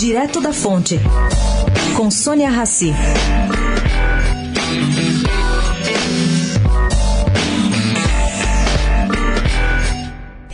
Direto da Fonte, com Sônia Rassi.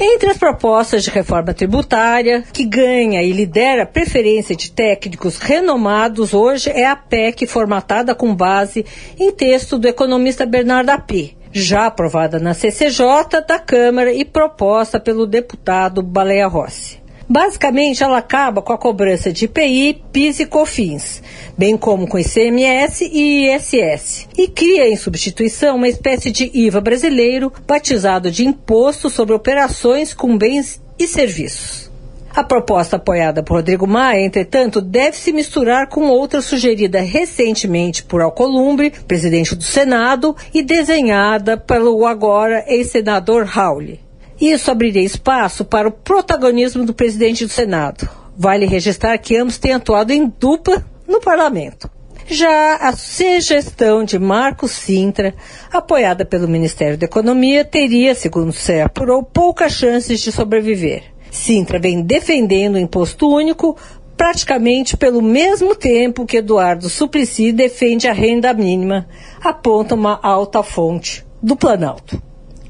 Entre as propostas de reforma tributária, que ganha e lidera a preferência de técnicos renomados hoje, é a PEC formatada com base em texto do economista Bernardo Api, já aprovada na CCJ da Câmara e proposta pelo deputado Baleia Rossi. Basicamente, ela acaba com a cobrança de IPI, PIS e COFINS, bem como com ICMS e ISS, e cria em substituição uma espécie de IVA brasileiro, batizado de Imposto sobre Operações com Bens e Serviços. A proposta apoiada por Rodrigo Maia, entretanto, deve se misturar com outra sugerida recentemente por Alcolumbre, presidente do Senado, e desenhada pelo agora ex-senador Raul. Isso abriria espaço para o protagonismo do presidente do Senado. Vale registrar que ambos têm atuado em dupla no parlamento. Já a sugestão de Marcos Sintra, apoiada pelo Ministério da Economia, teria, segundo se apurou, poucas chances de sobreviver. Sintra vem defendendo o imposto único praticamente pelo mesmo tempo que Eduardo Suplicy defende a renda mínima, aponta uma alta fonte do Planalto.